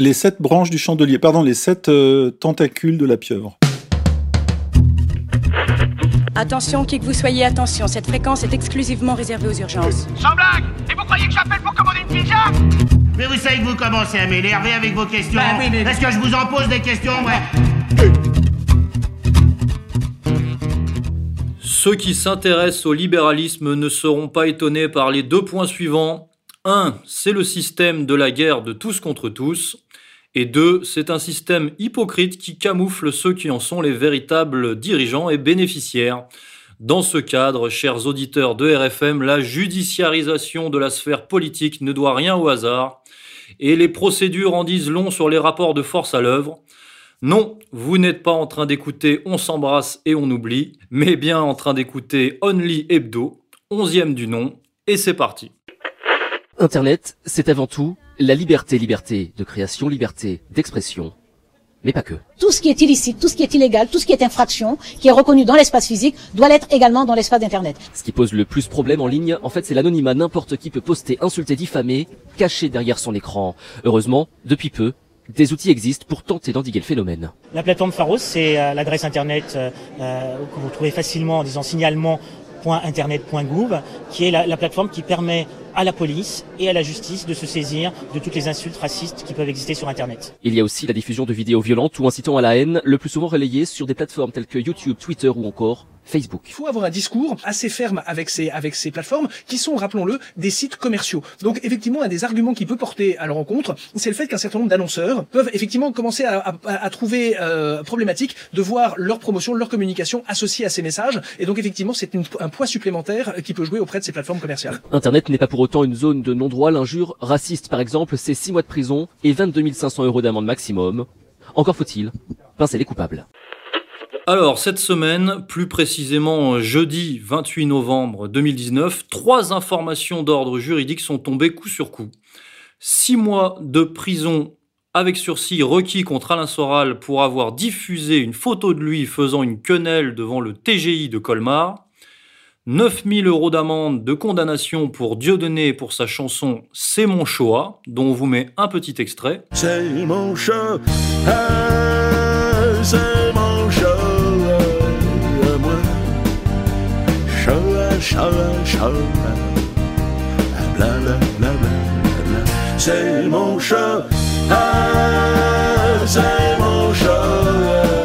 Les sept branches du chandelier, pardon, les sept tentacules de la pieuvre. Attention, qui que vous soyez, attention, cette fréquence est exclusivement réservée aux urgences. Sans blague Et vous croyez que j'appelle pour commander une pizza? Mais vous savez que vous commencez à m'énerver avec vos questions. Bah oui, mais- Est-ce que je vous en pose des questions, ouais? Ceux qui s'intéressent au libéralisme ne seront pas étonnés par les deux points suivants. 1. C'est le système de la guerre de tous contre tous. Et 2. C'est un système hypocrite qui camoufle ceux qui en sont les véritables dirigeants et bénéficiaires. Dans ce cadre, chers auditeurs de RFM, la judiciarisation de la sphère politique ne doit rien au hasard. Et les procédures en disent long sur les rapports de force à l'œuvre. Non, vous n'êtes pas en train d'écouter On s'embrasse et on oublie, mais bien en train d'écouter Only Hebdo, onzième du nom, et c'est parti. Internet, c'est avant tout la liberté, liberté de création, liberté d'expression, mais pas que. Tout ce qui est illicite, tout ce qui est illégal, tout ce qui est infraction, qui est reconnu dans l'espace physique, doit l'être également dans l'espace d'Internet. Ce qui pose le plus problème en ligne, en fait, c'est l'anonymat. N'importe qui peut poster, insulter, diffamer, caché derrière son écran. Heureusement, depuis peu, des outils existent pour tenter d'endiguer le phénomène. La plateforme Pharos, c'est euh, l'adresse internet euh, euh, que vous trouvez facilement en disant signalement.internet.gouv, qui est la, la plateforme qui permet à la police et à la justice de se saisir de toutes les insultes racistes qui peuvent exister sur Internet. Il y a aussi la diffusion de vidéos violentes ou incitant à la haine, le plus souvent relayées sur des plateformes telles que YouTube, Twitter ou encore Facebook. Il faut avoir un discours assez ferme avec ces, avec ces plateformes qui sont, rappelons-le, des sites commerciaux. Donc effectivement, un des arguments qui peut porter à leur encontre, c'est le fait qu'un certain nombre d'annonceurs peuvent effectivement commencer à, à, à trouver euh, problématique de voir leur promotion, leur communication associée à ces messages. Et donc effectivement, c'est une- un poids supplémentaire qui peut jouer auprès de ces plateformes commerciales. Internet n'est pas pour autant une zone de non-droit. L'injure raciste, par exemple, c'est 6 mois de prison et 22 500 euros d'amende maximum. Encore faut-il pincer les coupables. Alors, cette semaine, plus précisément jeudi 28 novembre 2019, trois informations d'ordre juridique sont tombées coup sur coup. Six mois de prison avec sursis requis contre Alain Soral pour avoir diffusé une photo de lui faisant une quenelle devant le TGI de Colmar. 9000 euros d'amende de condamnation pour Dieudonné pour sa chanson C'est mon choix, dont on vous met un petit extrait. C'est mon chat, ah, c'est mon chat, à moi. Bla bla bla. C'est mon chat, ah, c'est mon chat,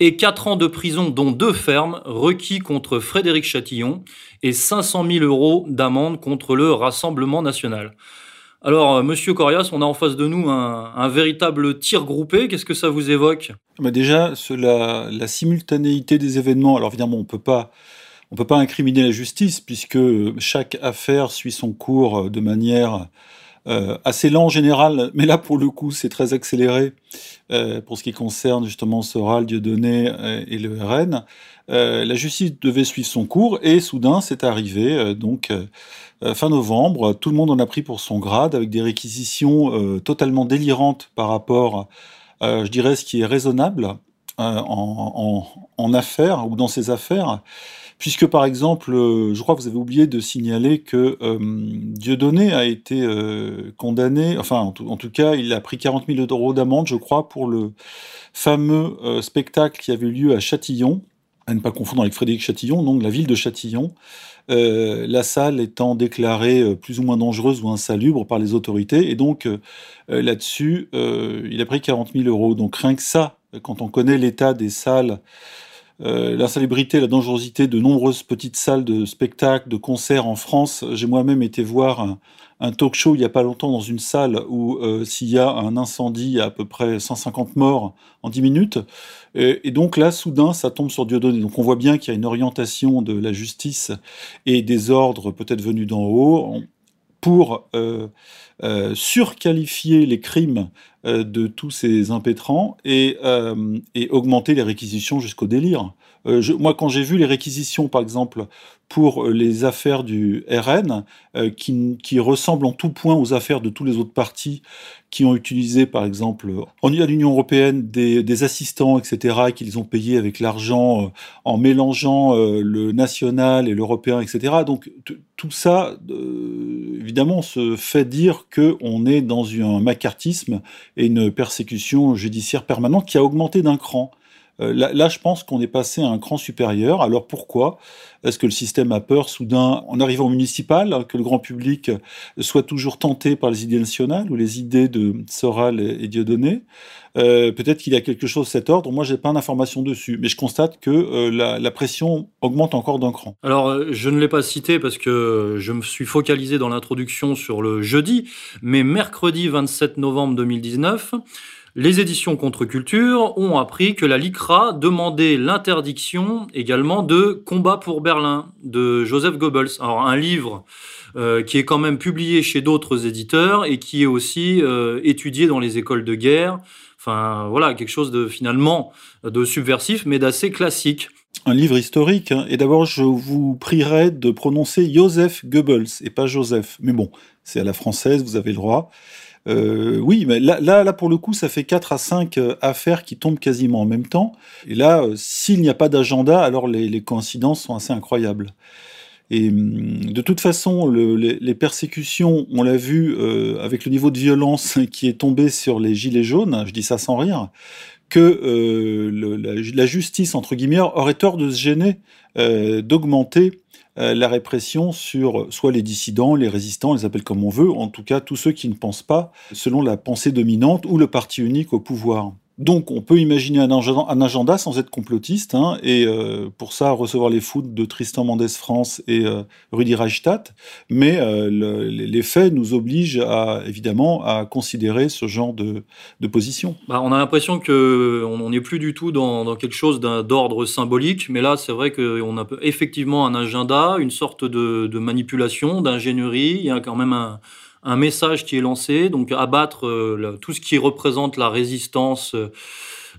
et 4 ans de prison, dont deux fermes, requis contre Frédéric Chatillon, et 500 000 euros d'amende contre le Rassemblement national. Alors, euh, monsieur Corias, on a en face de nous un, un véritable tir groupé. Qu'est-ce que ça vous évoque? Bah déjà, ce- la, la simultanéité des événements. Alors évidemment, on peut pas, on peut pas incriminer la justice puisque chaque affaire suit son cours de manière euh, assez lent en général, mais là pour le coup, c'est très accéléré euh, pour ce qui concerne justement Soral, Dieudonné euh, et le RN. Euh, la justice devait suivre son cours et soudain, c'est arrivé euh, donc. euh, fin novembre, tout le monde en a pris pour son grade avec des réquisitions totalement délirantes par rapport je dirais, ce qui est raisonnable en, en, en affaires ou dans ces affaires, puisque par exemple, euh, je crois que vous avez oublié de signaler que euh, Dieudonné a été euh, condamné, enfin en tout, cas, il a pris 40 000 euros d'amende, je crois, pour le fameux spectacle qui avait eu lieu à Châtillon, à ne pas confondre avec Frédéric Châtillon, donc la ville de Châtillon, la salle étant déclarée plus ou moins dangereuse ou insalubre par les autorités, et donc là-dessus, il a pris 40 000 euros. Donc rien que ça, quand on connaît l'état des salles, euh, l'insalubrité, la dangerosité de nombreuses petites salles de spectacles, de concerts en France, j'ai moi-même été voir un, talk show il n'y a pas longtemps dans une salle où euh, s'il y a un incendie, il y a à peu près 150 morts en 10 minutes. Et, donc là, soudain, ça tombe sur Dieudonné. Donc on voit bien qu'il y a une orientation de la justice et des ordres peut-être venus d'en haut pour euh, euh, surqualifier les crimes de tous ces impétrants et, euh, et augmenter les réquisitions jusqu'au délire. Euh, moi, quand j'ai vu les réquisitions, par exemple, pour les affaires du RN, euh, qui, ressemblent en tout point aux affaires de tous les autres partis qui ont utilisé, par exemple, en l'Union européenne, des, assistants, etc., et qu'ils ont payé avec l'argent euh, en mélangeant euh, le national et l'européen, etc. Donc tout ça, euh, évidemment, se fait dire qu'on est dans un macartisme et une persécution judiciaire permanente qui a augmenté d'un cran. Euh, là, là, je pense qu'on est passé à un cran supérieur. Alors pourquoi Est-ce que le système a peur soudain, en arrivant au municipal, que le grand public soit toujours tenté par les idées nationales ou les idées de Soral et, Dieudonné? Euh, Peut-être qu'il y a quelque chose de cet ordre. Moi, j'ai pas d'informations dessus, mais je constate que euh, la, la, pression augmente encore d'un cran. Alors, euh, je ne l'ai pas cité parce que je me suis focalisé dans l'introduction sur le jeudi, mais mercredi 27 novembre 2019. Les éditions Contre-Culture ont appris que la LICRA demandait l'interdiction également de Combat pour Berlin de Joseph Goebbels. Alors un livre euh, qui est quand même publié chez d'autres éditeurs et qui est aussi euh, étudié dans les écoles de guerre. Enfin voilà, quelque chose de finalement de subversif mais d'assez classique. Un livre historique. Hein. Et d'abord, je vous prierai de prononcer Joseph Goebbels et pas Joseph. Mais bon, c'est à la française, vous avez le droit. Euh, oui, mais là, là, là, pour le coup, ça fait 4 à 5 euh, affaires qui tombent quasiment en même temps. Et là, euh, s'il n'y a pas d'agenda, alors les, les, coïncidences sont assez incroyables. Et hum, de toute façon, le, les, les, persécutions, on l'a vu euh, avec le niveau de violence qui est tombé sur les gilets jaunes, je dis ça sans rire, que euh, le, la, la, justice, entre guillemets, aurait tort de se gêner euh, d'augmenter euh, la répression sur soit les dissidents, les résistants, on les appelle comme on veut, en tout cas tous ceux qui ne pensent pas selon la pensée dominante ou le parti unique au pouvoir. Donc on peut imaginer un agenda, sans être complotiste, hein, et euh, pour ça recevoir les foudres de Tristan Mendès France et euh, Rudi Reichstadt, mais euh, le, les faits nous obligent à, évidemment à considérer ce genre de, de position. Bah, on a l'impression qu'on n'est plus du tout dans, dans quelque chose d'ordre symbolique, mais là c'est vrai qu'on a effectivement un agenda, une sorte de, de manipulation, d'ingénierie, il y a quand même un un message qui est lancé, donc abattre euh, tout ce qui représente la résistance euh,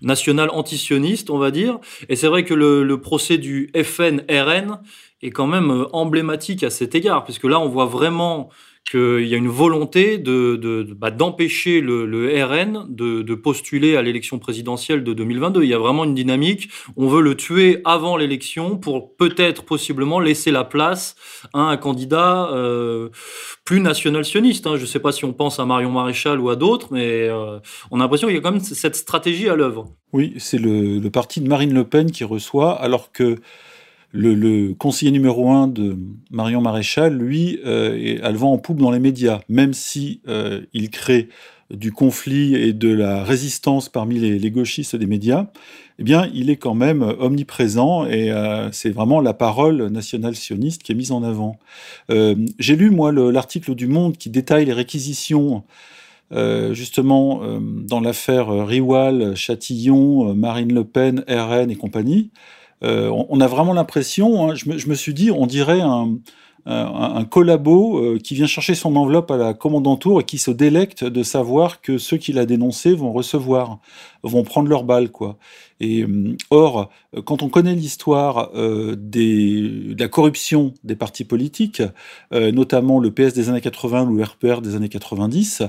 nationale antisioniste, on va dire. Et c'est vrai que le, le procès du FN-RN est quand même euh, emblématique à cet égard, puisque là, on voit vraiment qu'il y a une volonté bah, d'empêcher le, RN de, postuler à l'élection présidentielle de 2022. Il y a vraiment une dynamique. On veut le tuer avant l'élection pour peut-être, possiblement, laisser la place à un candidat euh, plus national-sioniste. Hein. Je ne sais pas si on pense à Marion Maréchal ou à d'autres, mais euh, on a l'impression qu'il y a quand même cette stratégie à l'œuvre. Oui, c'est le parti de Marine Le Pen qui reçoit, alors que le, le, conseiller numéro un de Marion Maréchal, lui, euh, a le vent en poupe dans les médias, même si euh, il crée du conflit et de la résistance parmi les, gauchistes des médias, eh bien, il est quand même omniprésent et euh, c'est vraiment la parole nationale sioniste qui est mise en avant. Euh, J'ai lu, moi, l'article du Monde qui détaille les réquisitions euh, justement euh, dans l'affaire Riwal, Châtillon, Marine Le Pen, RN et compagnie. Euh, on, a vraiment l'impression, hein, je, me, suis dit, on dirait un, un, un collabo euh, qui vient chercher son enveloppe à la commandantour et qui se délecte de savoir que ceux qui l'a dénoncé vont recevoir, vont prendre leur balle, quoi. Et euh, or, quand on connaît l'histoire euh, de la corruption des partis politiques, euh, notamment le PS des années 80 ou le RPR des années 90,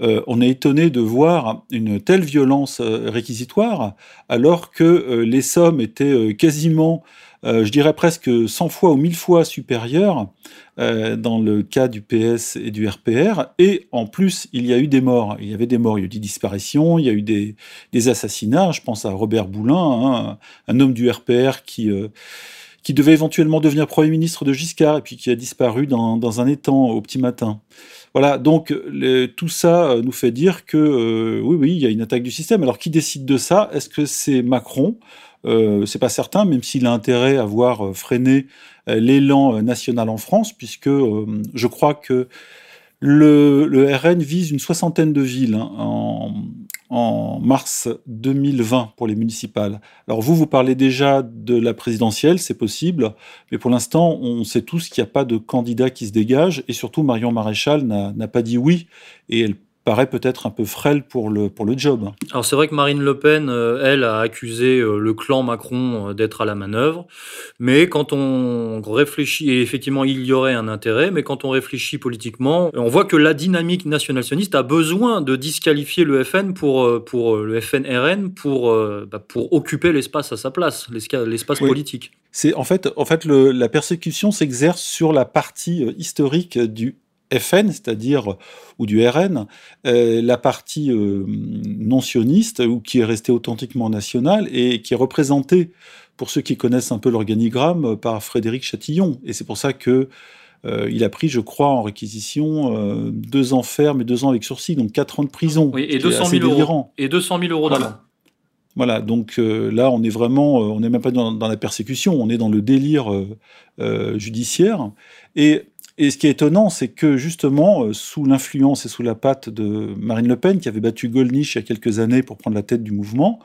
euh, on est étonné de voir une telle violence euh, réquisitoire, alors que les sommes étaient quasiment euh, je dirais presque 100 fois ou 1000 fois supérieur euh, dans le cas du PS et du RPR. Et en plus, il y a eu des morts. Il y avait des morts, il y a eu des disparitions, il y a eu des, assassinats. Je pense à Robert Boulin, hein, un homme du RPR qui... Euh, qui devait éventuellement devenir Premier ministre de Giscard et puis qui a disparu dans, dans un étang au petit matin. Voilà, donc tout ça nous fait dire que oui, oui, il y a une attaque du système. Alors qui décide de ça? Est-ce que c'est Macron? Euh, c'est pas certain, même s'il a intérêt à voir euh, freiner euh, l'élan euh, national en France, puisque je crois que le, le, RN vise une soixantaine de villes hein, en, en, mars 2020 pour les municipales. Alors vous, vous parlez déjà de la présidentielle, c'est possible, mais pour l'instant, on sait tous qu'il n'y a pas de candidat qui se dégage, et surtout Marion Maréchal n'a pas dit oui, et elle paraît peut-être un peu frêle pour le, pour le job. Alors c'est vrai que Marine Le Pen, euh, elle, a accusé euh, le clan Macron euh, d'être à la manœuvre, mais quand on réfléchit, et effectivement il y aurait un intérêt, mais quand on réfléchit politiquement, on voit que la dynamique national-sioniste a besoin de disqualifier le FN pour, pour le FN-RN pour, bah, pour occuper l'espace à sa place, l'espace Oui. politique. C'est en fait, en fait le- la persécution s'exerce sur la partie historique du FN, c'est-à-dire ou du RN, euh, la partie euh, non sioniste ou qui est restée authentiquement nationale et qui est représentée, pour ceux qui connaissent un peu l'organigramme, par Frédéric Chatillon. Et c'est pour ça que euh, il a pris, je crois, en réquisition deux ans ferme et deux ans avec sursis, donc quatre ans de prison. Oui, et ce qui est 200 assez 000 euros. Et 200 000 euros d'amende. Voilà, donc euh, là, on est vraiment, euh, on n'est même pas dans, dans la persécution, on est dans le délire euh, judiciaire. Et, et ce qui est étonnant, c'est que justement, euh, sous l'influence et sous la patte de Marine Le Pen, qui avait battu Gollnisch il y a quelques années pour prendre la tête du mouvement,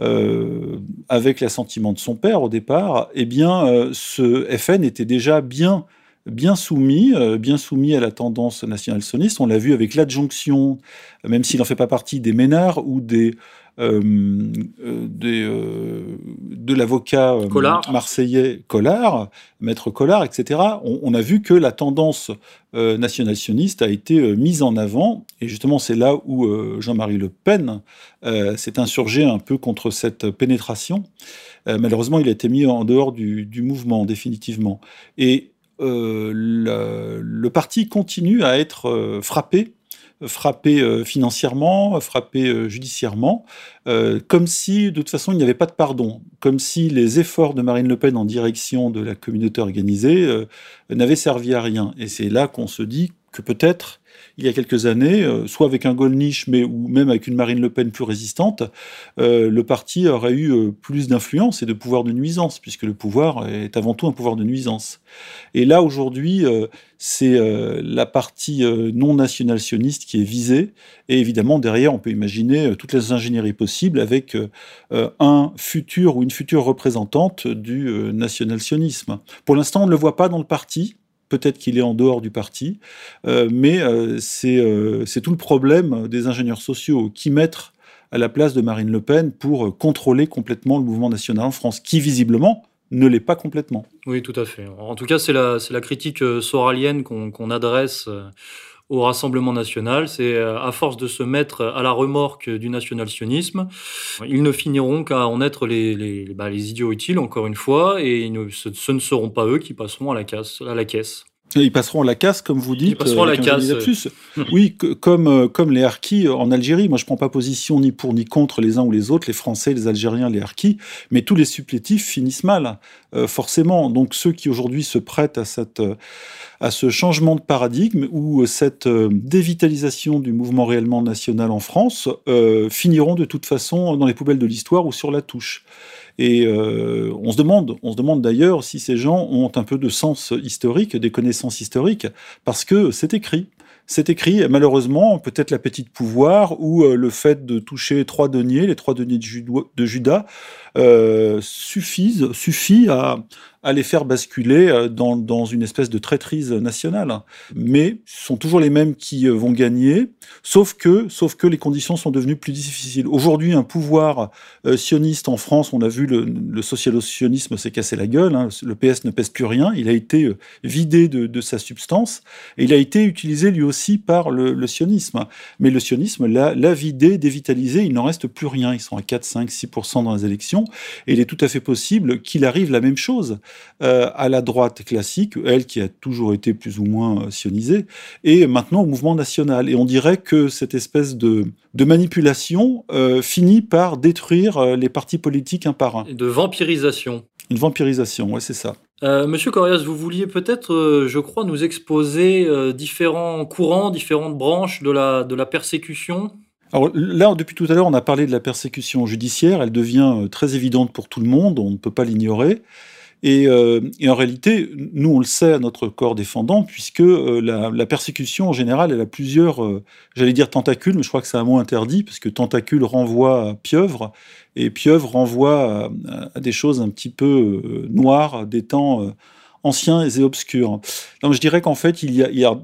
euh, avec l'assentiment de son père au départ, eh bien, euh, ce FN était déjà bien bien soumis, bien soumis à la tendance nationale sioniste. On l'a vu avec l'adjonction, même s'il n'en fait pas partie, des Ménards ou des, des, euh, de l'avocat euh, marseillais Collard, maître Collard, etc. On, on a vu que la tendance euh, nationale sioniste a été euh, mise en avant, et justement c'est là où euh, Jean-Marie Le Pen euh, s'est insurgé un peu contre cette pénétration. Euh, malheureusement, il a été mis en dehors du, du mouvement définitivement. Et euh, le, le parti continue à être euh, frappé, frappé euh, financièrement, frappé euh, judiciairement, euh, comme si de toute façon il n'y avait pas de pardon, comme si les efforts de Marine Le Pen en direction de la communauté organisée euh, n'avaient servi à rien. Et c'est là qu'on se dit que peut-être il y a quelques années, euh, soit avec un Gollnisch, mais ou même avec une Marine Le Pen plus résistante, euh, le parti aurait eu euh, plus d'influence et de pouvoir de nuisance, puisque le pouvoir est avant tout un pouvoir de nuisance. Et là, aujourd'hui, c'est la partie non nationale sioniste qui est visée. Et évidemment, derrière, on peut imaginer toutes les ingénieries possibles avec un futur ou une future représentante du euh, national-sionisme. Pour l'instant, on ne le voit pas dans le parti. Peut-être qu'il est en dehors du parti, euh, mais euh, c'est euh, c'est tout le problème des ingénieurs sociaux qui mettent à la place de Marine Le Pen pour contrôler complètement le mouvement national en France, qui visiblement ne l'est pas complètement. Oui, tout à fait. En tout cas, c'est la, critique soralienne qu'on adresse au Rassemblement national. C'est euh, à force de se mettre à la remorque du national-sionisme, ils ne finiront qu'à en être les, les, bah, idiots utiles, encore une fois, et ce, ne seront pas eux qui passeront à la caisse. Ils passeront à la casse, comme vous dites. Ils passeront à la casse. Oui, que- comme, euh, comme les Harkis en Algérie. Moi, je prends pas position ni pour ni contre les uns ou les autres, les Français, les Algériens, les Harkis, mais tous les supplétifs finissent mal, euh, forcément. Donc ceux qui aujourd'hui se prêtent à, cette, euh, à ce changement de paradigme ou euh, cette euh, dévitalisation du mouvement réellement national en France euh, finiront de toute façon dans les poubelles de l'histoire ou sur la touche. Et euh, on se demande, on se demande d'ailleurs si ces gens ont un peu de sens historique, des connaissances historiques, parce que c'est écrit. C'est écrit, malheureusement, peut-être l'appétit de pouvoir ou euh, le fait de toucher trois deniers, les trois deniers de Judas, euh, suffit à, les faire basculer euh, dans, dans une espèce de traîtrise nationale. Mais ce sont toujours les mêmes qui euh, vont gagner, sauf que, sauf que les conditions sont devenues plus difficiles. Aujourd'hui, un pouvoir sioniste en France, on a vu le, socialo-sionisme s'est cassé la gueule, hein, le PS ne pèse plus rien, il a été vidé de, sa substance, et il a été utilisé lui aussi par le, le sionisme. Mais le sionisme l'a vidé, dévitalisé, il n'en reste plus rien, ils sont à 4, 5, 6% dans les élections, et il est tout à fait possible qu'il arrive la même chose euh, à la droite classique, elle qui a toujours été plus ou moins euh, sionisée, et maintenant au mouvement national. Et on dirait que cette espèce de, de manipulation euh, finit par détruire les partis politiques un par un. Et de vampirisation. Une vampirisation, ouais, c'est ça. Euh, Monsieur Corias, vous vouliez peut-être, euh, je crois, nous exposer euh, différents courants, différentes branches de la, de la persécution? Alors là, depuis tout à l'heure, on a parlé de la persécution judiciaire. Elle devient euh, très évidente pour tout le monde. On ne peut pas l'ignorer. Et, euh, et en réalité, nous, on le sait à notre corps défendant, puisque euh, la, la persécution, en général, elle a plusieurs, euh, j'allais dire tentacules, mais je crois que c'est un mot interdit, parce que tentacule renvoie à pieuvre, et pieuvre renvoie à, à des choses un petit peu noires, des temps anciens et obscurs. Donc je dirais qu'en fait, il y a, il y a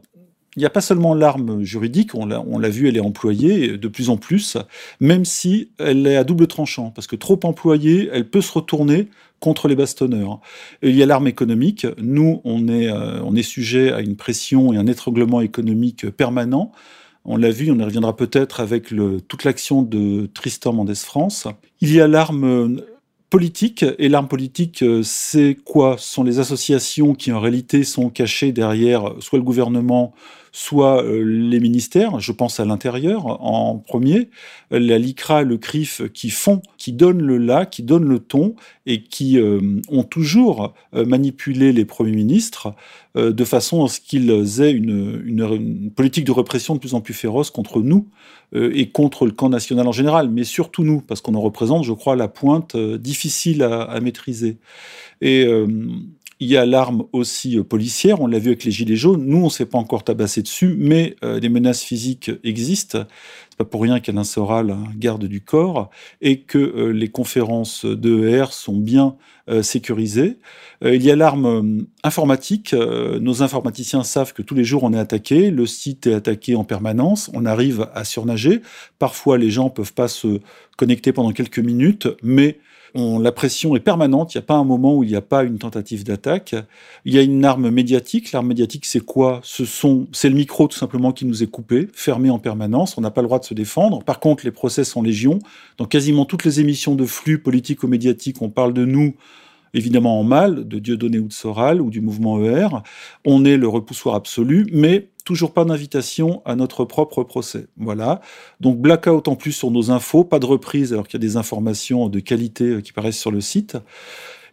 il n'y a pas seulement l'arme juridique, on l'a, vu, elle est employée de plus en plus, même si elle est à double tranchant, parce que trop employée, elle peut se retourner contre les bastonneurs. Il y a l'arme économique. Nous, on est, euh, on est sujet à une pression et un étranglement économique permanent. On l'a vu, on y reviendra peut-être avec toute l'action de Tristan Mendes France. Il y a l'arme politique. Et l'arme politique, euh, c'est quoi? Ce sont les associations qui, en réalité, sont cachées derrière soit le gouvernement, soit euh, les ministères, je pense à l'intérieur en premier, la LICRA, le CRIF qui font, qui donnent le là, qui donnent le ton et qui euh, ont toujours manipulé les premiers ministres de façon à ce qu'ils aient une, une, politique de répression de plus en plus féroce contre nous et contre le camp national en général, mais surtout nous, parce qu'on en représente, je crois, la pointe difficile à, à maîtriser. Et il y a l'arme aussi euh, policière, on l'a vu avec les gilets jaunes. Nous, on ne s'est pas encore tabassé dessus, mais euh, des menaces physiques existent. C'est pas pour rien qu'Alain Soral un garde du corps et que euh, les conférences d'ER sont bien sécurisées. il y a l'arme informatique. nos informaticiens savent que tous les jours on est attaqué. Le site est attaqué en permanence. On arrive à surnager. Parfois, les gens peuvent pas se connecter pendant quelques minutes, mais la pression est permanente, il n'y a pas un moment où il n'y a pas une tentative d'attaque. Il y a une arme médiatique. L'arme médiatique, c'est quoi? Ce sont, c'est le micro tout simplement qui nous est coupé, fermé en permanence. On n'a pas le droit de se défendre. Par contre, les procès sont légion. Dans quasiment toutes les émissions de flux politico-médiatiques, on parle de nous évidemment en mal, de Dieudonné ou de Soral ou du mouvement ER. On est le repoussoir absolu, mais toujours pas d'invitation à notre propre procès. Voilà. Donc blackout en plus sur nos infos, pas de reprise alors qu'il y a des informations de qualité euh, qui paraissent sur le site.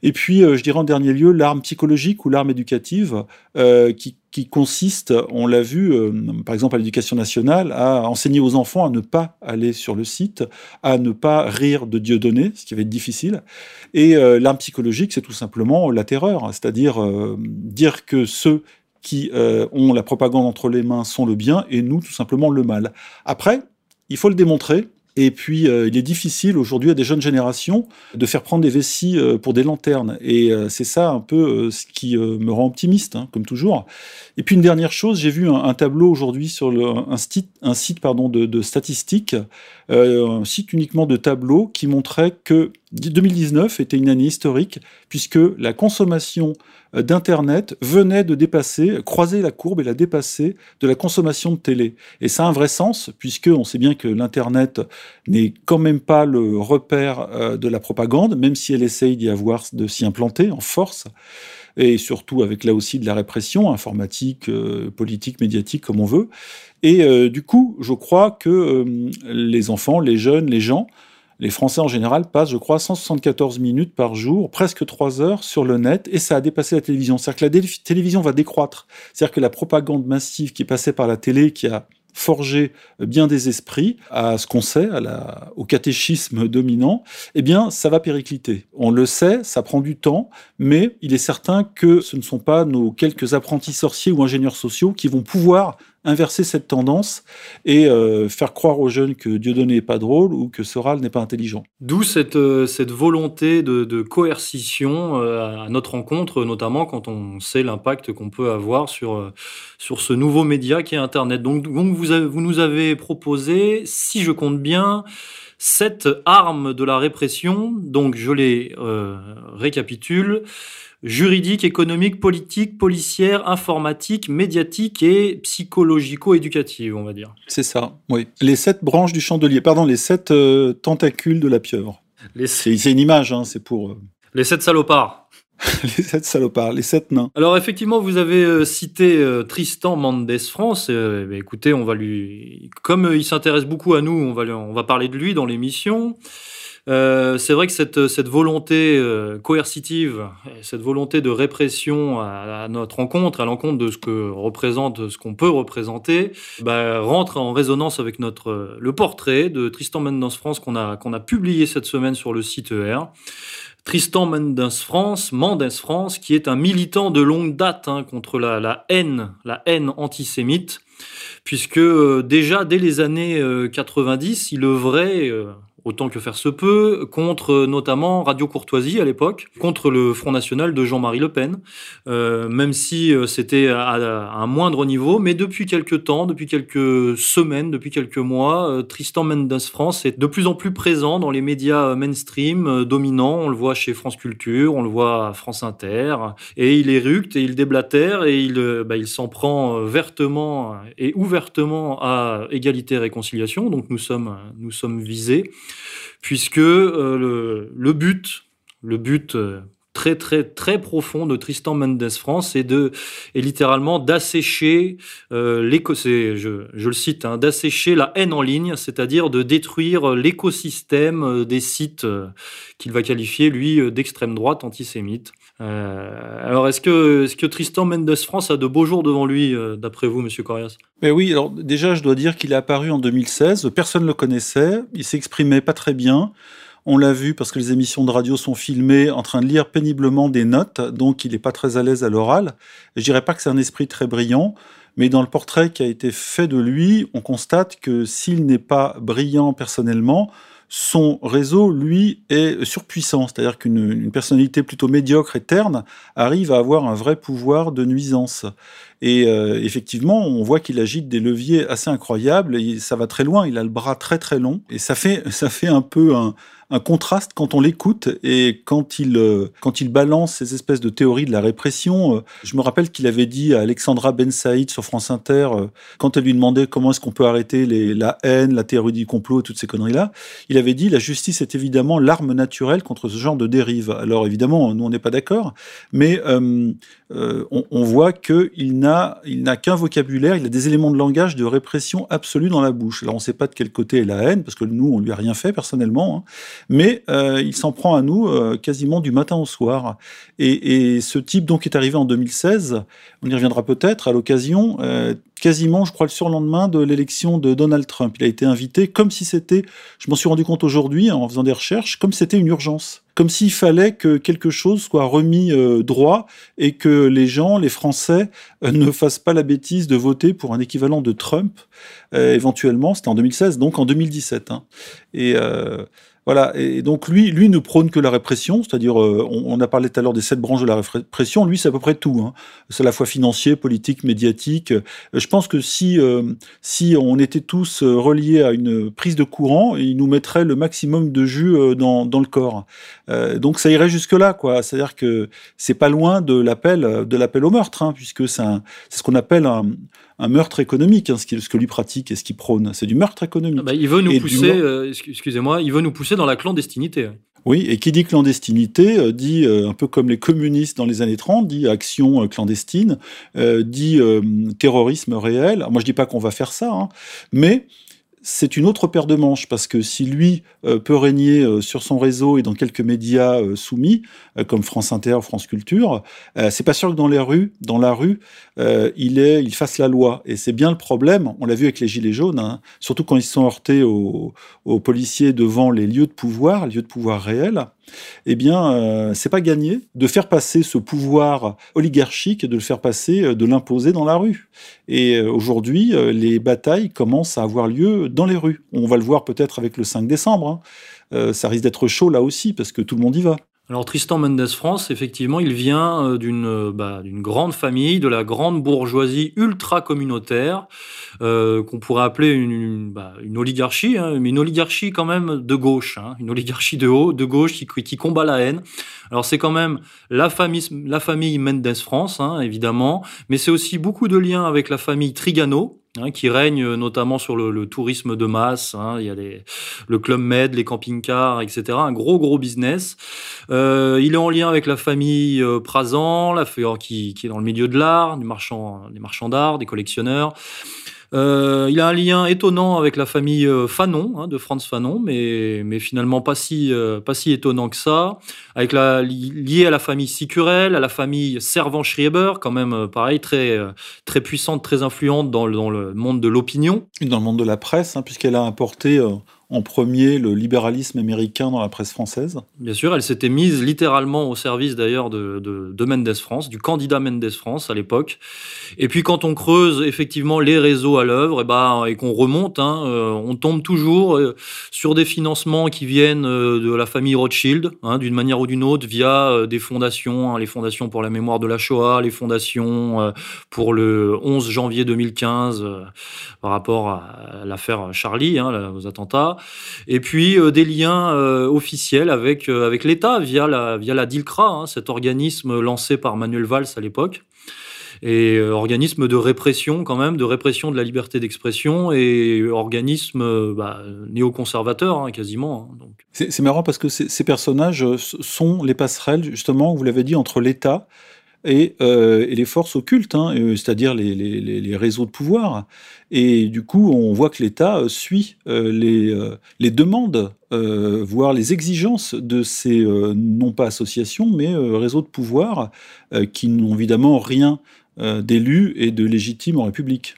Et puis, euh, je dirais en dernier lieu, l'arme psychologique ou l'arme éducative euh, qui, qui, consiste, on l'a vu, euh, par exemple à l'éducation nationale, à enseigner aux enfants à ne pas aller sur le site, à ne pas rire de Dieu donné, ce qui va être difficile. Et l'arme psychologique, c'est tout simplement la terreur, c'est-à-dire dire que ceux qui euh, ont la propagande entre les mains sont le bien et nous, tout simplement, le mal. Après, il faut le démontrer. Et puis, euh, il est difficile aujourd'hui à des jeunes générations de faire prendre des vessies euh, pour des lanternes. Et c'est ça un peu ce qui me rend optimiste, hein, comme toujours. Et puis une dernière chose, j'ai vu un, tableau aujourd'hui sur un, site, un site pardon, de, de statistiques, un site uniquement de tableaux qui montrait que 2019 était une année historique puisque la consommation euh, d'Internet venait de dépasser, croiser la courbe et la dépasser de la consommation de télé. Et ça a un vrai sens, puisque on sait bien que l'Internet n'est quand même pas le repère euh, de la propagande, même si elle essaye d'y avoir, de s'y implanter en force, et surtout avec là aussi de la répression informatique, euh, politique, médiatique, comme on veut. Et du coup, je crois que les enfants, les jeunes, les gens, les Français en général passent, je crois, 174 minutes par jour, presque 3 heures sur le net, et ça a dépassé la télévision. C'est-à-dire que la télévision va décroître. C'est-à-dire que la propagande massive qui passait par la télé, qui a forgé bien des esprits à ce qu'on sait, au catéchisme dominant, eh bien, ça va péricliter. On le sait, ça prend du temps, mais il est certain que ce ne sont pas nos quelques apprentis sorciers ou ingénieurs sociaux qui vont pouvoir inverser cette tendance et euh, faire croire aux jeunes que Dieudonné n'est pas drôle ou que Soral n'est pas intelligent. D'où cette, euh, cette volonté de, coercition euh, à notre rencontre, notamment quand on sait l'impact qu'on peut avoir sur, sur ce nouveau média qui est Internet. Donc, vous, vous nous avez proposé, si je compte bien, cette arme de la répression. Donc je les récapitule juridique, économique, politique, policière, informatique, médiatique et psychologico-éducative, on va dire. C'est ça, oui. Les sept branches du chandelier, pardon, les sept euh, tentacules de la pieuvre. Les... C'est une image, hein, c'est pour... Euh, les sept salopards. les sept salopards, les sept nains. Alors effectivement, vous avez euh, cité Tristan Mendes France. Bah, écoutez, on va lui, comme il s'intéresse beaucoup à nous, on va, on va parler de lui dans l'émission. Euh, c'est vrai que cette, cette volonté euh, coercitive, cette volonté de répression à, notre encontre, à l'encontre de ce que représente, ce qu'on peut représenter, bah, rentre en résonance avec notre le portrait de Tristan Mendes France qu'on a qu'on a publié cette semaine sur le site ER. Tristan Mendes France, Mendes France, qui est un militant de longue date hein, contre la, haine, la haine antisémite, puisque euh, déjà dès les années 90, il œuvrait autant que faire se peut, contre notamment Radio Courtoisie à l'époque, contre le Front National de Jean-Marie Le Pen, euh, même si euh, c'était à, un moindre niveau. Mais depuis quelques temps, depuis quelques semaines, depuis quelques mois, euh, Tristan Mendes France est de plus en plus présent dans les médias mainstream dominants. On le voit chez France Culture, on le voit à France Inter, et il éructe et il déblatère et il, bah, il s'en prend vertement et ouvertement à égalité et réconciliation. Donc nous sommes, nous sommes visés puisque euh, le, le, but, le but euh, très très très profond de Tristan Mendes France est de est littéralement d'assécher euh, je, je le cite hein, d'assécher la haine en ligne c'est-à-dire de détruire l'écosystème euh, des sites euh, qu'il va qualifier lui d'extrême droite antisémite. Euh, alors est-ce que est-ce que Tristan Mendes France a de beaux jours devant lui d'après vous monsieur Corias mais oui alors déjà je dois dire qu'il est apparu en 2016 personne ne le connaissait il s'exprimait pas très bien on l'a vu parce que les émissions de radio sont filmées en train de lire péniblement des notes, donc il n'est pas très à l'aise à l'oral. Je dirais pas que c'est un esprit très brillant, mais dans le portrait qui a été fait de lui, on constate que s'il n'est pas brillant personnellement, son réseau, lui, est surpuissant. C'est-à-dire qu'une personnalité plutôt médiocre et terne arrive à avoir un vrai pouvoir de nuisance. Et euh, effectivement, on voit qu'il agite des leviers assez incroyables ça va très loin. Il a le bras très très long et ça fait, ça fait un peu un, contraste quand on l'écoute et quand il, euh, quand il balance ces espèces de théories de la répression. Euh, je me rappelle qu'il avait dit à Alexandra Ben Saïd sur France Inter, quand elle lui demandait comment est-ce qu'on peut arrêter la haine, la théorie du complot et toutes ces conneries-là, il avait dit la justice est évidemment l'arme naturelle contre ce genre de dérive. Alors évidemment, nous on n'est pas d'accord, mais euh, on, voit qu'il n'a il n'a qu'un vocabulaire, il a des éléments de langage de répression absolue dans la bouche. Alors on ne sait pas de quel côté est la haine, parce que nous on lui a rien fait personnellement. Hein mais euh, il s'en prend à nous euh, quasiment du matin au soir. Et, et, ce type donc est arrivé en 2016, on y reviendra peut-être, à l'occasion, quasiment, je crois, le surlendemain de l'élection de Donald Trump. Il a été invité comme si c'était, je m'en suis rendu compte aujourd'hui en faisant des recherches, comme si c'était une urgence comme s'il fallait que quelque chose soit remis euh, droit et que les gens, les Français, euh, ne fassent pas la bêtise de voter pour un équivalent de Trump, euh, éventuellement, c'était en 2016, donc en 2017. Hein. Et voilà. Et donc lui, lui ne prône que la répression, c'est-à-dire, euh, on, on, a parlé tout à l'heure des sept branches de la répression. Lui, c'est à peu près tout. Hein. C'est à la fois financier, politique, médiatique. Euh, je pense que si euh, si on était tous euh, reliés à une prise de courant, il nous mettrait le maximum de jus euh, dans, dans le corps. Euh, donc ça irait jusque là, quoi. C'est-à-dire que c'est pas loin de l'appel de l'appel au meurtre, hein, puisque c'est ce qu'on appelle un un meurtre économique, hein, ce, qui, ce que lui pratique et ce qu'il prône. C'est du meurtre économique. Ah bah, il veut nous et pousser, euh, excusez-moi, il veut nous pousser dans la clandestinité. Oui, et qui dit clandestinité euh, dit euh, un peu comme les communistes dans les années 30, dit action clandestine, euh, dit terrorisme réel. Alors moi je dis pas qu'on va faire ça, hein, mais c'est une autre paire de manches parce que si lui euh, peut régner euh, sur son réseau et dans quelques médias euh, soumis, comme France Inter, France Culture, c'est pas sûr que dans les rues, dans la rue, il est, il fasse la loi. Et c'est bien le problème. On l'a vu avec les gilets jaunes, hein, surtout quand ils sont heurtés aux, aux policiers devant les lieux de pouvoir, lieux de pouvoir réels eh bien, euh, c'est pas gagné de faire passer ce pouvoir oligarchique, de le faire passer, de l'imposer dans la rue. Et euh, aujourd'hui, euh, les batailles commencent à avoir lieu dans les rues. On va le voir peut-être avec le 5 décembre. Hein. Euh, ça risque d'être chaud là aussi, parce que tout le monde y va. Alors Tristan Mendes France, effectivement, il vient euh, d'une euh, bah, grande famille, de la grande bourgeoisie ultra communautaire, euh, qu'on pourrait appeler une, une, bah, une oligarchie, hein, mais une oligarchie quand même de gauche, hein, une oligarchie de haut, de gauche qui, qui combat la haine. Alors c'est quand même la famille, la famille Mendes France, hein, évidemment, mais c'est aussi beaucoup de liens avec la famille Trigano, Hein, qui règne notamment sur le, le tourisme de masse. Hein, il y a les, le club Med, les camping-cars, etc. Un gros gros business. Euh, il est en lien avec la famille euh, Prazan, la, qui, qui est dans le milieu de l'art, des marchands d'art, des collectionneurs. Euh, il a un lien étonnant avec la famille euh, Fanon, hein, de Franz Fanon, mais, finalement pas si, euh, pas si étonnant que ça. Avec la, lié à la famille Sicurel, à la famille Servan-Schreiber, quand même, pareil, très, très puissante, très influente dans le, dans le monde de l'opinion. Dans le monde de la presse, hein, puisqu'elle a apporté en premier le libéralisme américain dans la presse française. Bien sûr, elle s'était mise littéralement au service d'ailleurs de, de, de, Mendes France, du candidat Mendes France à l'époque. Et puis quand on creuse effectivement les réseaux à l'œuvre et, ben, et qu'on remonte, hein, euh, on tombe toujours euh, sur des financements qui viennent euh, de la famille Rothschild, hein, d'une manière ou d'une autre, via des fondations, hein, les fondations pour la mémoire de la Shoah, les fondations pour le 11 janvier 2015 par rapport à l'affaire Charlie, aux attentats et puis euh, des liens euh, officiels avec, euh, avec l'État via la, via la DILCRA, hein, cet organisme lancé par Manuel Valls à l'époque et euh, organisme de répression quand même, de répression de la liberté d'expression et organisme bah, néoconservateur hein, quasiment. Hein. C'est marrant parce que ces personnages sont les passerelles justement, vous l'avez dit, entre l'État et, euh, et, les forces occultes, hein, c'est-à-dire les, réseaux de pouvoir. Et du coup, on voit que l'État suit euh, les, euh, les, demandes, euh, voire les exigences de ces, euh, non pas associations, mais euh, réseaux de pouvoir qui n'ont évidemment rien d'élu et de légitime en République.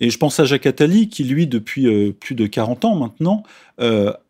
Et je pense à Jacques Attali, qui lui, depuis plus de 40 ans maintenant,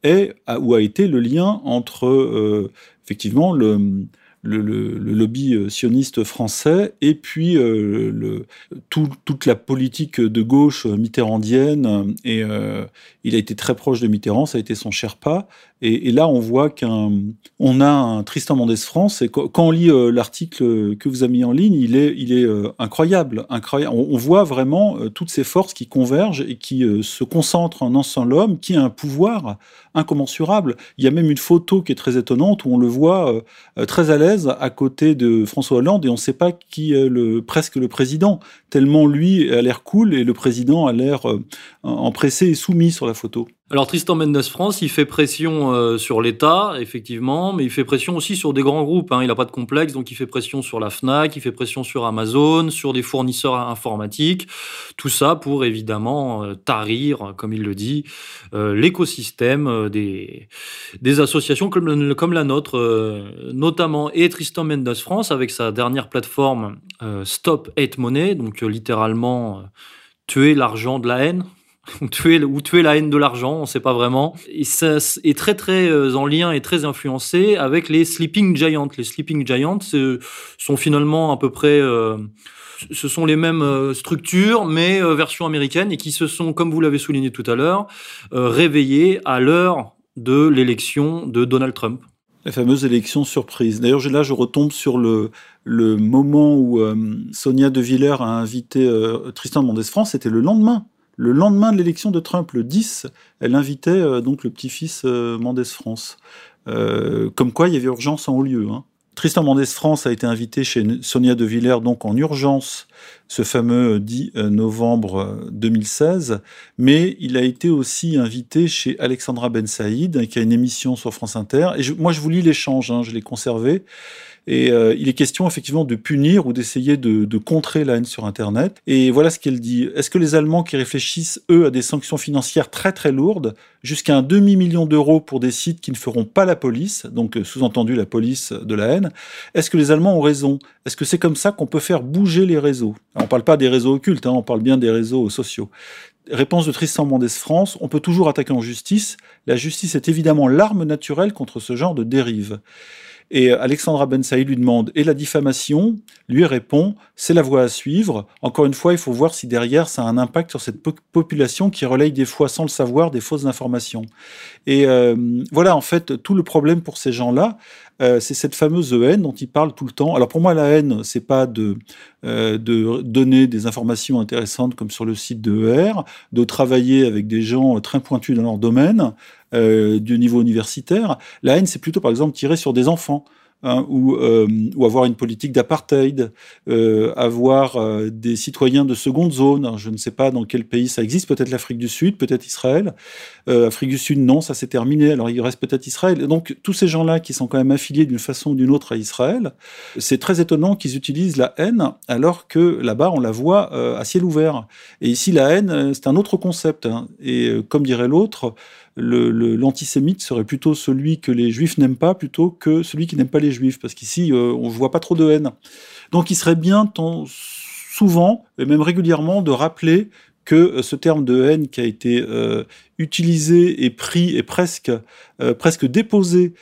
est ou a été le lien entre effectivement le, le, lobby euh, sioniste français et puis euh, toute la politique de gauche mitterrandienne. Et euh, il a été très proche de Mitterrand, ça a été son Sherpa. Et, là, on voit qu'un, on a un Tristan Mendès France. Et quand on lit euh, l'article que vous avez mis en ligne, il est, il est euh, incroyable, incroyable. On, on, voit vraiment euh, toutes ces forces qui convergent et qui se concentrent en un seul homme, qui a un pouvoir incommensurable. Il y a même une photo qui est très étonnante où on le voit très à l'aise à côté de François Hollande et on ne sait pas qui est le, presque le président. Tellement lui a l'air cool et le président a l'air empressé et soumis sur la photo. Alors Tristan Mendes France, il fait pression euh, sur l'État, effectivement, mais il fait pression aussi sur des grands groupes. Hein. Il n'a pas de complexe, donc il fait pression sur la FNAC, il fait pression sur Amazon, sur des fournisseurs informatiques. Tout ça pour évidemment euh, tarir, comme il le dit, euh, l'écosystème euh, des, des associations comme, comme la nôtre, euh, notamment. Et Tristan Mendes France, avec sa dernière plateforme Stop Hate Money, donc littéralement tuer l'argent de la haine, ou tuer, ou tuer la haine de l'argent, on ne sait pas vraiment. Et ça est très très euh, en lien et très influencé avec les Sleeping Giants. Les Sleeping Giants sont finalement à peu près... Euh, ce sont les mêmes euh, structures, mais version américaine, et qui se sont, comme vous l'avez souligné tout à l'heure, réveillés à l'heure de l'élection de Donald Trump. La fameuse élection surprise. D'ailleurs, là, je retombe sur le, moment où euh, Sonia De Villers a invité euh, Tristan Mendes France, c'était le lendemain le lendemain de l'élection de Trump, le 10, elle invitait euh, donc le petit-fils euh, Mendès France. Euh, comme quoi, il y avait urgence en haut lieu. Hein. Tristan Mendès France a été invité chez Sonia De Villers, donc en urgence, ce fameux 10 novembre 2016, mais il a été aussi invité chez Alexandra Ben Saïd, qui a une émission sur France Inter. Et moi, je vous lis l'échange, hein, je l'ai conservé. Et euh, il est question effectivement de punir ou d'essayer de, contrer la haine sur Internet. Et voilà ce qu'elle dit. Est-ce que les Allemands qui réfléchissent, eux, à des sanctions financières très très lourdes, jusqu'à un demi-million d'euros pour des sites qui ne feront pas la police, donc euh, sous-entendu la police de la haine, est-ce que les Allemands ont raison? Est-ce que c'est comme ça qu'on peut faire bouger les réseaux? On ne parle pas des réseaux occultes, hein, on parle bien des réseaux sociaux. Réponse de Tristan Mendes France, on peut toujours attaquer en justice. La justice est évidemment l'arme naturelle contre ce genre de dérive. Et Alexandra Ben Saïd lui demande Et la diffamation? Lui répond C'est la voie à suivre. Encore une fois, il faut voir si derrière ça a un impact sur cette po population qui relaye des fois sans le savoir des fausses informations. Et euh, voilà en fait tout le problème pour ces gens-là. Euh, c'est cette fameuse haine dont ils parlent tout le temps. Alors pour moi, la haine, c'est pas de, euh, de donner des informations intéressantes comme sur le site de ER, de travailler avec des gens très pointus dans leur domaine, euh, du niveau universitaire. La haine, c'est plutôt par exemple tirer sur des enfants. Hein, ou, euh, ou, avoir une politique d'apartheid, euh, avoir des citoyens de seconde zone. Je ne sais pas dans quel pays ça existe, peut-être l'Afrique du Sud, peut-être Israël. Afrique du Sud, non, ça s'est terminé. Alors il reste peut-être Israël. Donc tous ces gens-là qui sont quand même affiliés d'une façon ou d'une autre à Israël, c'est très étonnant qu'ils utilisent la haine alors que là-bas on la voit à ciel ouvert. Et ici la haine, c'est un autre concept. Hein. Et comme dirait l'autre, l'antisémite serait plutôt celui que les juifs n'aiment pas plutôt que celui qui n'aime pas les juifs, parce qu'ici, euh, on ne voit pas trop de haine. Donc il serait bien tant, souvent, et même régulièrement, de rappeler que euh, ce terme de haine qui a été euh, utilisé et pris et presque, euh, presque déposé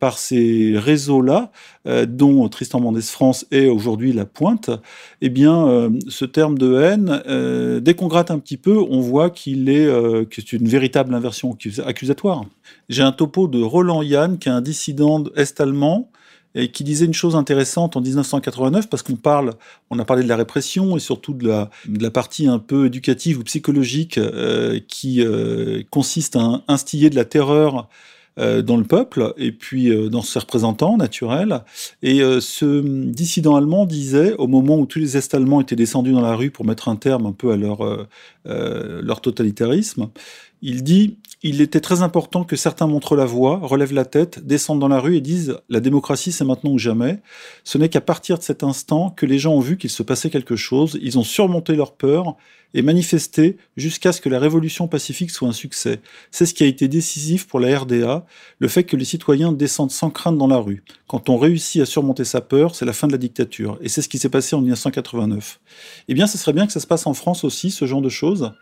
par ces réseaux-là, dont Tristan Mendès France est aujourd'hui la pointe, eh bien, ce terme de haine, dès qu'on gratte un petit peu, on voit qu'il est, que une véritable inversion accusatoire. J'ai un topo de Roland Yann, qui est un dissident est-allemand, et qui disait une chose intéressante en 1989, parce qu'on parle, on a parlé de la répression et surtout de la, partie un peu éducative ou psychologique euh, qui euh, consiste à instiller de la terreur euh, dans le peuple et puis dans ses représentants naturels. Et ce dissident allemand disait, au moment où tous les Est-Allemands étaient descendus dans la rue pour mettre un terme un peu à leur totalitarisme, il dit il était très important que certains montrent la voie, relèvent la tête, descendent dans la rue et disent la démocratie c'est maintenant ou jamais. Ce n'est qu'à partir de cet instant que les gens ont vu qu'il se passait quelque chose, ils ont surmonté leur peur et manifesté jusqu'à ce que la révolution pacifique soit un succès. C'est ce qui a été décisif pour la RDA, le fait que les citoyens descendent sans crainte dans la rue. Quand on réussit à surmonter sa peur, c'est la fin de la dictature. Et c'est ce qui s'est passé en 1989. Eh bien, ce serait bien que ça se passe en France aussi, ce genre de choses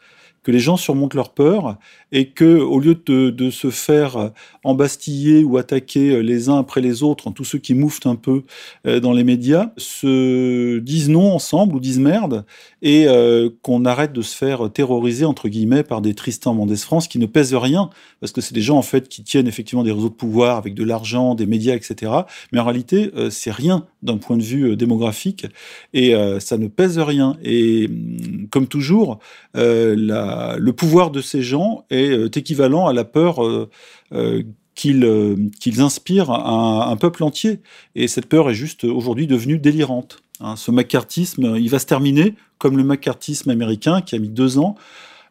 que les gens surmontent leur peur et que, au lieu de, se faire embastiller ou attaquer les uns après les autres, tous ceux qui mouftent un peu euh, dans les médias, se disent non ensemble ou disent merde et euh, qu'on arrête de se faire terroriser entre guillemets par des Tristan Mendès France qui ne pèsent rien parce que c'est des gens en fait qui tiennent effectivement des réseaux de pouvoir avec de l'argent, des médias, etc. Mais en réalité, euh, c'est rien d'un point de vue démographique et ça ne pèse rien. Et hum, comme toujours, la le pouvoir de ces gens est euh, équivalent à la peur euh, euh, qu'ils inspirent à un, peuple entier. Et cette peur est juste aujourd'hui devenue délirante. Hein. ce macartisme, il va se terminer comme le macartisme américain qui a mis deux ans.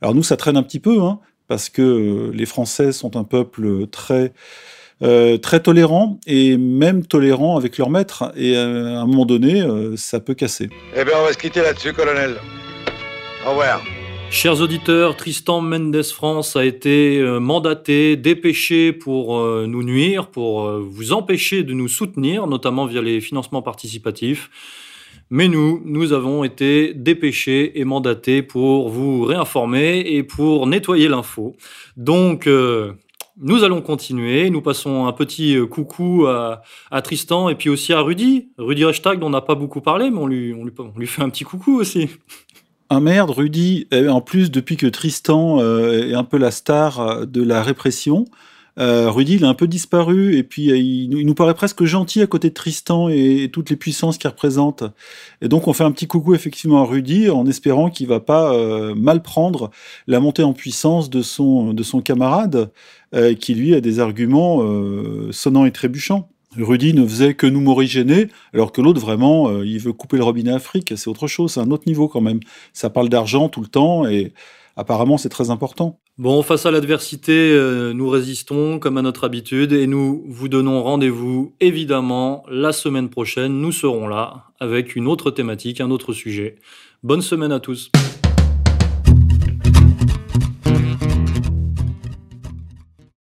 Alors nous, ça traîne un petit peu, hein, parce que les Français sont un peuple très très tolérant et même tolérant avec leurs maîtres. Et à un moment donné, ça peut casser. Eh bien, on va se quitter là-dessus, colonel. Au revoir. Chers auditeurs, Tristan Mendes France a été euh, mandaté, dépêché pour euh, nous nuire, pour euh, vous empêcher de nous soutenir, notamment via les financements participatifs. Mais nous, nous avons été dépêchés et mandatés pour vous réinformer et pour nettoyer l'info. Donc, nous allons continuer. Nous passons un petit coucou à, Tristan et puis aussi à Rudy. Rudy Hashtag, dont on n'a pas beaucoup parlé, mais on lui, on lui fait un petit coucou aussi. Ah merde, Rudy, en plus, depuis que Tristan euh, est un peu la star euh, de la répression, euh, Rudy, il a un peu disparu, et puis il, nous paraît presque gentil à côté de Tristan et, toutes les puissances qu'il représente. Et donc, on fait un petit coucou effectivement à Rudy, en espérant qu'il va pas mal prendre la montée en puissance de son, de son camarade, qui lui a des arguments sonnants et trébuchants. Rudy ne faisait que nous morigéner, alors que l'autre, vraiment, euh, il veut couper le robinet Afrique. C'est autre chose, c'est un autre niveau quand même. Ça parle d'argent tout le temps et apparemment, c'est très important. Bon, face à l'adversité, euh, nous résistons comme à notre habitude et nous vous donnons rendez-vous évidemment la semaine prochaine. Nous serons là avec une autre thématique, un autre sujet. Bonne semaine à tous.